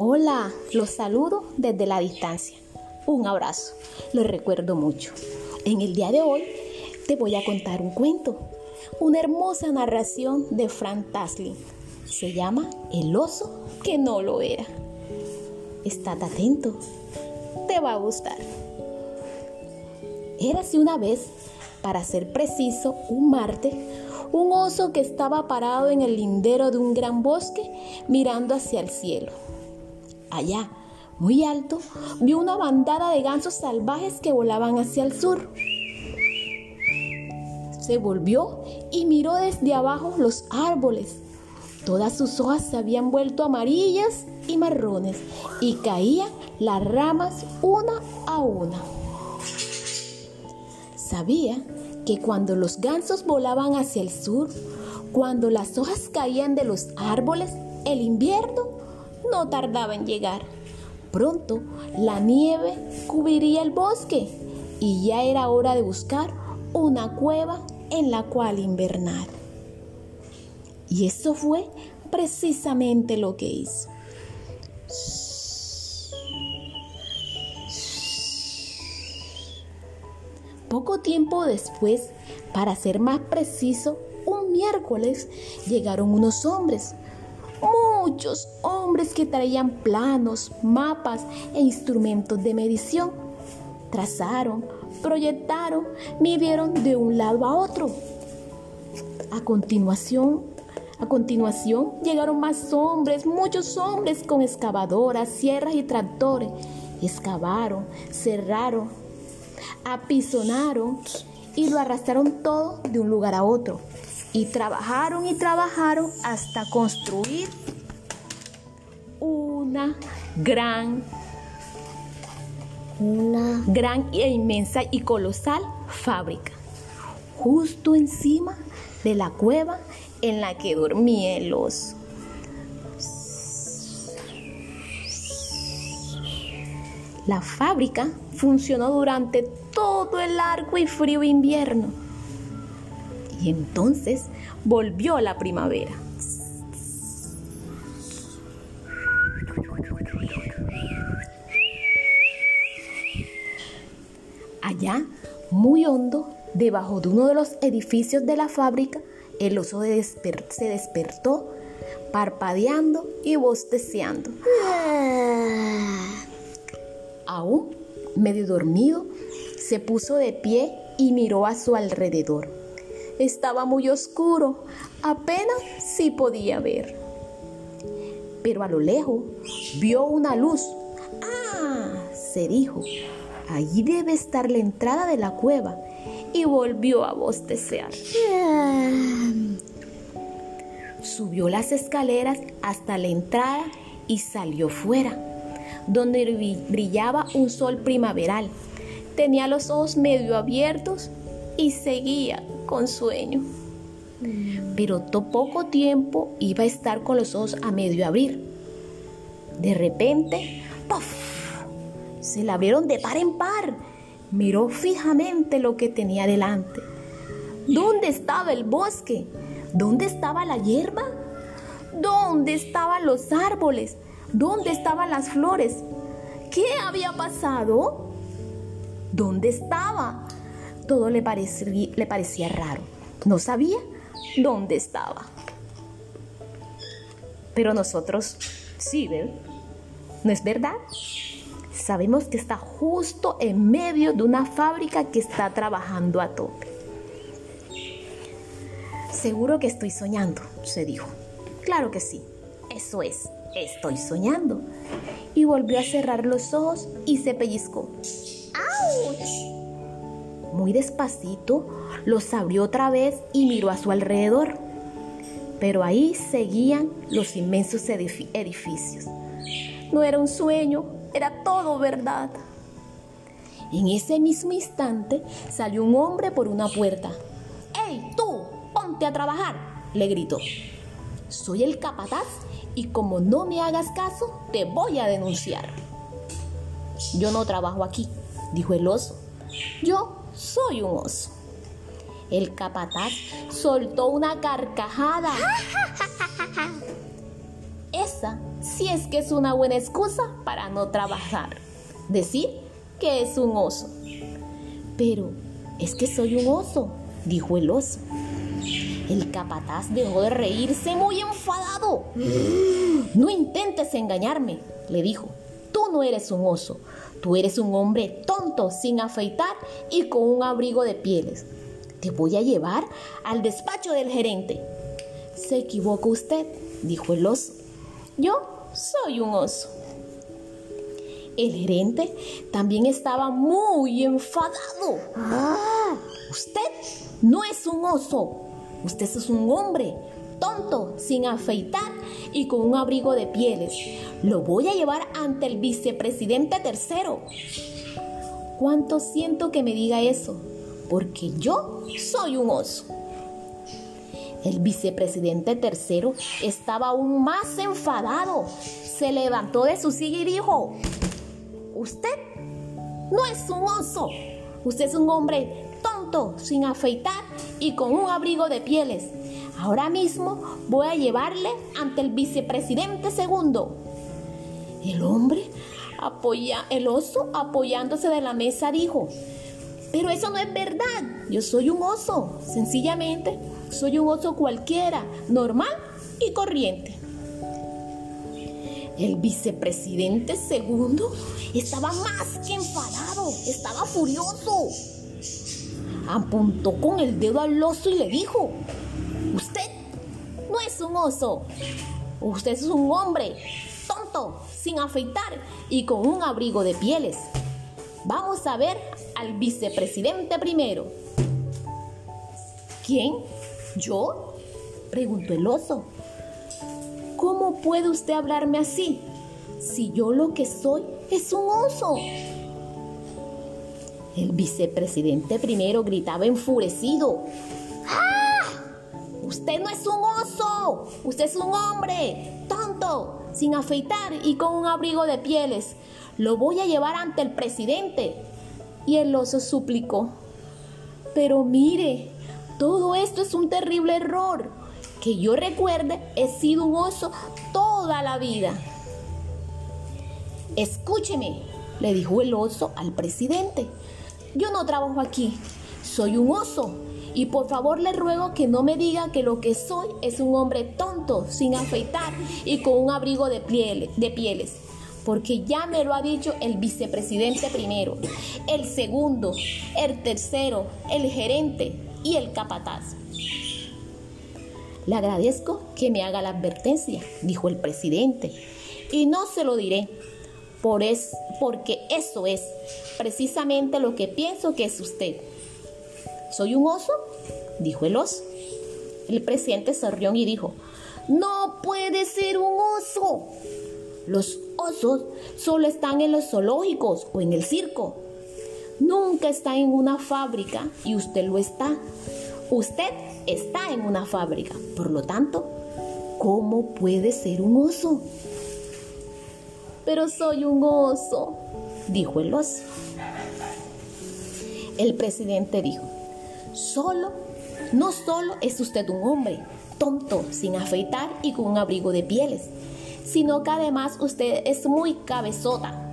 Hola, los saludo desde la distancia. Un abrazo, los recuerdo mucho. En el día de hoy te voy a contar un cuento, una hermosa narración de Frank Taslin. Se llama El oso que no lo era. Estate atento, te va a gustar. Érase una vez, para ser preciso, un martes, un oso que estaba parado en el lindero de un gran bosque mirando hacia el cielo. Allá, muy alto, vio una bandada de gansos salvajes que volaban hacia el sur. Se volvió y miró desde abajo los árboles. Todas sus hojas se habían vuelto amarillas y marrones y caían las ramas una a una. Sabía que cuando los gansos volaban hacia el sur, cuando las hojas caían de los árboles, el invierno no tardaba en llegar. Pronto la nieve cubriría el bosque y ya era hora de buscar una cueva en la cual invernar. Y eso fue precisamente lo que hizo. Poco tiempo después, para ser más preciso, un miércoles llegaron unos hombres muchos hombres que traían planos, mapas e instrumentos de medición. Trazaron, proyectaron, midieron de un lado a otro. A continuación, a continuación llegaron más hombres, muchos hombres con excavadoras, sierras y tractores. Excavaron, cerraron, apisonaron y lo arrastraron todo de un lugar a otro. Y trabajaron y trabajaron hasta construir una gran, una gran e inmensa y colosal fábrica, justo encima de la cueva en la que dormía el oso. La fábrica funcionó durante todo el largo y frío invierno. Y entonces volvió la primavera. Allá, muy hondo, debajo de uno de los edificios de la fábrica, el oso se despertó, parpadeando y bosteceando. Aún medio dormido, se puso de pie y miró a su alrededor. Estaba muy oscuro, apenas sí podía ver. Pero a lo lejos vio una luz. ¡Ah! se dijo. Allí debe estar la entrada de la cueva. Y volvió a bostecear. Subió las escaleras hasta la entrada y salió fuera, donde brillaba un sol primaveral. Tenía los ojos medio abiertos y seguía con sueño. Pero poco tiempo iba a estar con los ojos a medio abrir. De repente, ¡puff! Se la abrieron de par en par. Miró fijamente lo que tenía delante. ¿Dónde estaba el bosque? ¿Dónde estaba la hierba? ¿Dónde estaban los árboles? ¿Dónde estaban las flores? ¿Qué había pasado? ¿Dónde estaba? Todo le parecía, le parecía raro. No sabía dónde estaba. Pero nosotros sí, ¿ven? ¿No es verdad? Sabemos que está justo en medio de una fábrica que está trabajando a tope. Seguro que estoy soñando, se dijo. Claro que sí, eso es, estoy soñando. Y volvió a cerrar los ojos y se pellizcó. ¡Auch! Muy despacito los abrió otra vez y miró a su alrededor. Pero ahí seguían los inmensos edificios. No era un sueño, era todo verdad. En ese mismo instante salió un hombre por una puerta. ¡Ey, tú! ¡Ponte a trabajar! le gritó. Soy el capataz y como no me hagas caso, te voy a denunciar. Yo no trabajo aquí, dijo el oso. Yo soy un oso. El capataz soltó una carcajada. Si es que es una buena excusa para no trabajar. Decir que es un oso. Pero es que soy un oso, dijo el oso. El capataz dejó de reírse muy enfadado. No intentes engañarme, le dijo. Tú no eres un oso, tú eres un hombre tonto, sin afeitar y con un abrigo de pieles. Te voy a llevar al despacho del gerente. Se equivoca usted, dijo el oso. Yo soy un oso. El gerente también estaba muy enfadado. Ah, usted no es un oso, usted es un hombre tonto, sin afeitar y con un abrigo de pieles. Lo voy a llevar ante el vicepresidente tercero. ¿Cuánto siento que me diga eso? Porque yo soy un oso. El vicepresidente tercero estaba aún más enfadado. Se levantó de su silla y dijo, usted no es un oso, usted es un hombre tonto, sin afeitar y con un abrigo de pieles. Ahora mismo voy a llevarle ante el vicepresidente segundo. El hombre apoya, el oso apoyándose de la mesa dijo, pero eso no es verdad, yo soy un oso, sencillamente soy un oso cualquiera, normal y corriente. El vicepresidente segundo estaba más que enfadado, estaba furioso. Apuntó con el dedo al oso y le dijo, usted no es un oso, usted es un hombre tonto, sin afeitar y con un abrigo de pieles. Vamos a ver al vicepresidente primero. ¿Quién? ¿Yo? preguntó el oso. ¿Cómo puede usted hablarme así? Si yo lo que soy es un oso. El vicepresidente primero gritaba enfurecido. ¡Ah! Usted no es un oso, usted es un hombre, tonto, sin afeitar y con un abrigo de pieles. Lo voy a llevar ante el presidente. Y el oso suplicó. Pero mire, todo esto es un terrible error. Que yo recuerde, he sido un oso toda la vida. Escúcheme, le dijo el oso al presidente. Yo no trabajo aquí, soy un oso. Y por favor le ruego que no me diga que lo que soy es un hombre tonto, sin afeitar y con un abrigo de, de pieles porque ya me lo ha dicho el vicepresidente primero, el segundo, el tercero, el gerente y el capataz. Le agradezco que me haga la advertencia, dijo el presidente, y no se lo diré, por es, porque eso es precisamente lo que pienso que es usted. ¿Soy un oso? dijo el oso. El presidente sonrió y dijo, no puede ser un oso. Los osos solo están en los zoológicos o en el circo. Nunca está en una fábrica y usted lo está. Usted está en una fábrica. Por lo tanto, ¿cómo puede ser un oso? Pero soy un oso, dijo el oso. El presidente dijo, solo, no solo es usted un hombre, tonto, sin afeitar y con un abrigo de pieles sino que además usted es muy cabezota.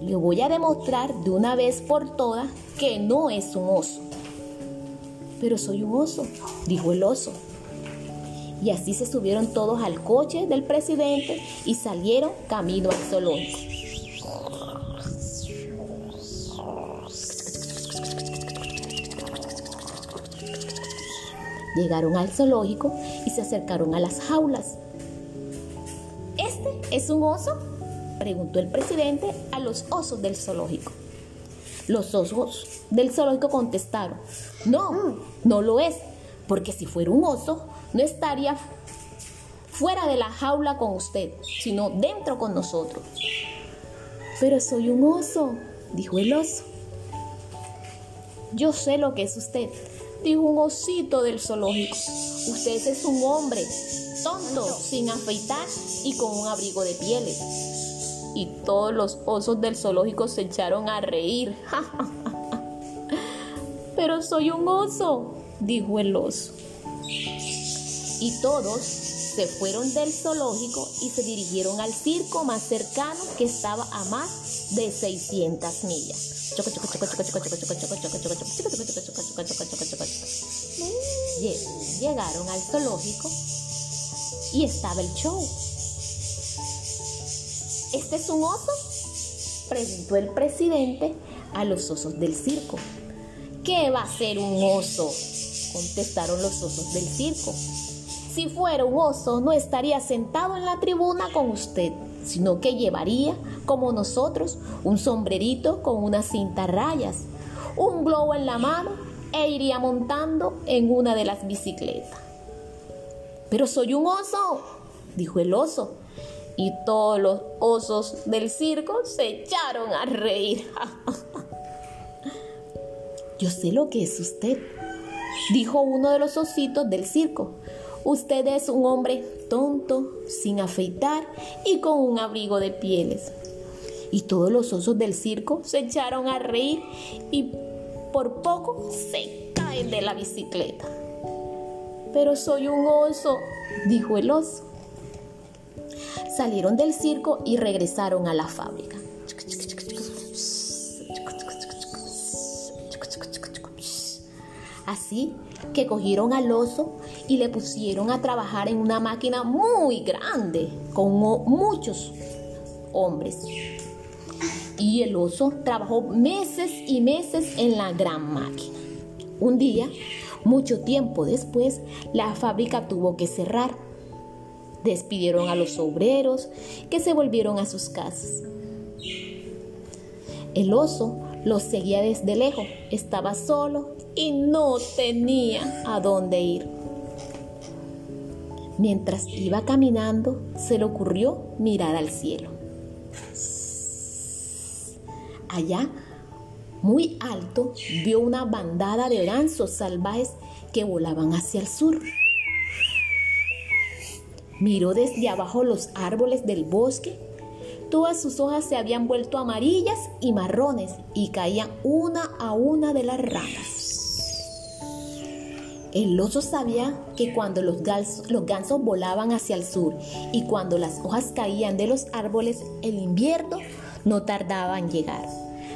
Le voy a demostrar de una vez por todas que no es un oso. Pero soy un oso, dijo el oso. Y así se subieron todos al coche del presidente y salieron camino al zoológico. Llegaron al zoológico y se acercaron a las jaulas. ¿Es un oso? Preguntó el presidente a los osos del zoológico. Los osos del zoológico contestaron, no, no lo es, porque si fuera un oso, no estaría fuera de la jaula con usted, sino dentro con nosotros. Pero soy un oso, dijo el oso. Yo sé lo que es usted, dijo un osito del zoológico. Usted es un hombre, tonto, sin afeitar y con un abrigo de pieles. Y todos los osos del zoológico se echaron a reír. Pero soy un oso, dijo el oso. Y todos se fueron del zoológico y se dirigieron al circo más cercano que estaba a más de 600 millas. Llegaron al zoológico y estaba el show. ¿Este es un oso? Preguntó el presidente a los osos del circo. ¿Qué va a ser un oso? Contestaron los osos del circo. Si fuera un oso, no estaría sentado en la tribuna con usted, sino que llevaría, como nosotros, un sombrerito con una cinta rayas, un globo en la mano e iría montando en una de las bicicletas. Pero soy un oso, dijo el oso. Y todos los osos del circo se echaron a reír. Yo sé lo que es usted, dijo uno de los ositos del circo. Usted es un hombre tonto, sin afeitar y con un abrigo de pieles. Y todos los osos del circo se echaron a reír y por poco se caen de la bicicleta. Pero soy un oso, dijo el oso. Salieron del circo y regresaron a la fábrica. Así que cogieron al oso y le pusieron a trabajar en una máquina muy grande con muchos hombres. Y el oso trabajó meses y meses en la gran máquina. Un día, mucho tiempo después, la fábrica tuvo que cerrar. Despidieron a los obreros que se volvieron a sus casas. El oso los seguía desde lejos, estaba solo y no tenía a dónde ir. Mientras iba caminando, se le ocurrió mirar al cielo. Allá, muy alto, vio una bandada de gansos salvajes que volaban hacia el sur. Miró desde abajo los árboles del bosque Todas sus hojas se habían vuelto amarillas y marrones y caían una a una de las ramas. El oso sabía que cuando los gansos, volaban hacia el sur y cuando las hojas caían de los árboles, el invierno no tardaba en llegar.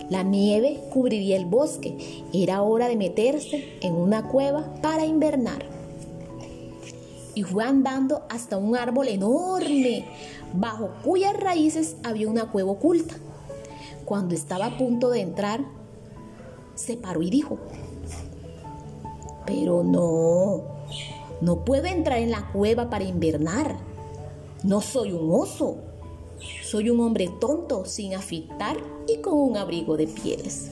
La nieve cubriría el bosque. Era hora de meterse en una cueva para invernar. Y fue andando hasta un árbol enorme bajo cuyas raíces había una cueva oculta. Cuando estaba a punto de entrar, se paró y dijo, pero no, no puedo entrar en la cueva para invernar. No soy un oso. Soy un hombre tonto, sin afitar y con un abrigo de pieles.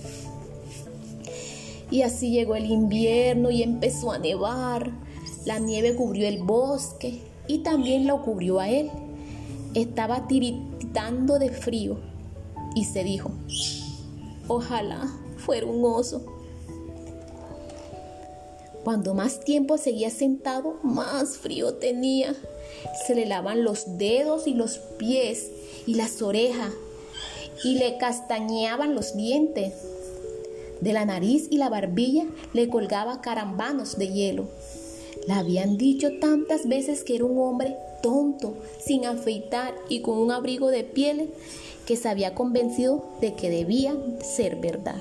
Y así llegó el invierno y empezó a nevar. La nieve cubrió el bosque y también lo cubrió a él estaba tiritando de frío y se dijo, ojalá fuera un oso. Cuando más tiempo seguía sentado, más frío tenía. Se le lavan los dedos y los pies y las orejas y le castañeaban los dientes. De la nariz y la barbilla le colgaba carambanos de hielo. Le habían dicho tantas veces que era un hombre tonto, sin afeitar y con un abrigo de pieles que se había convencido de que debía ser verdad.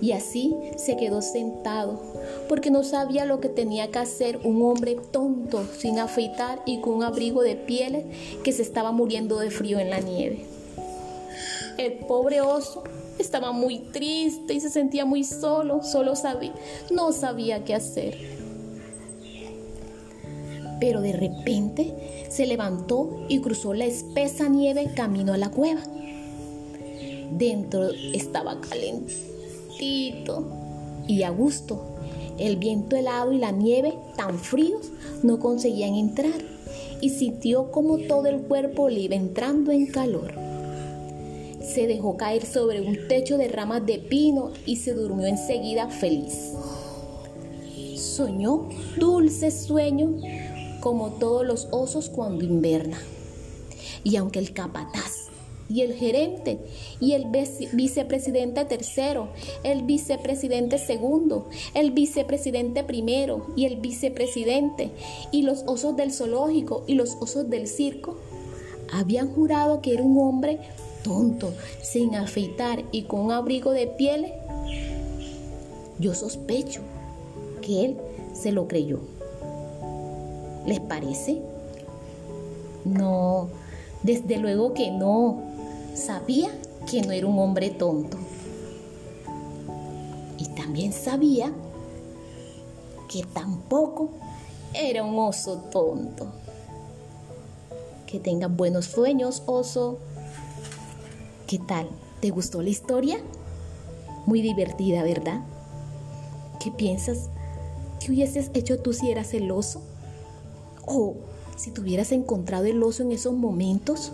Y así se quedó sentado, porque no sabía lo que tenía que hacer un hombre tonto, sin afeitar y con un abrigo de pieles que se estaba muriendo de frío en la nieve. El pobre oso estaba muy triste y se sentía muy solo, solo sabía, no sabía qué hacer pero de repente se levantó y cruzó la espesa nieve camino a la cueva. Dentro estaba calentito y a gusto. El viento helado y la nieve tan fríos no conseguían entrar y sintió como todo el cuerpo le iba entrando en calor. Se dejó caer sobre un techo de ramas de pino y se durmió enseguida feliz. Soñó dulce sueño como todos los osos cuando inverna. Y aunque el capataz y el gerente y el vicepresidente tercero, el vicepresidente segundo, el vicepresidente primero y el vicepresidente y los osos del zoológico y los osos del circo habían jurado que era un hombre tonto, sin afeitar y con un abrigo de pieles. Yo sospecho que él se lo creyó. ¿Les parece? No, desde luego que no. Sabía que no era un hombre tonto. Y también sabía que tampoco era un oso tonto. Que tengan buenos sueños, oso. ¿Qué tal? ¿Te gustó la historia? Muy divertida, ¿verdad? ¿Qué piensas? ¿Qué hubieses hecho tú si eras el oso? ¿O si te hubieras encontrado el oso en esos momentos?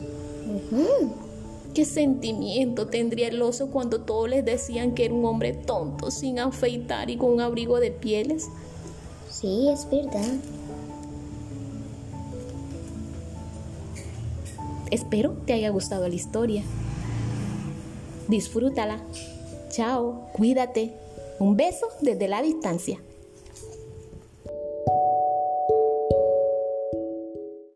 ¿Qué sentimiento tendría el oso cuando todos les decían que era un hombre tonto, sin afeitar y con un abrigo de pieles? Sí, es verdad. Espero te haya gustado la historia. Disfrútala. Chao, cuídate. Un beso desde la distancia.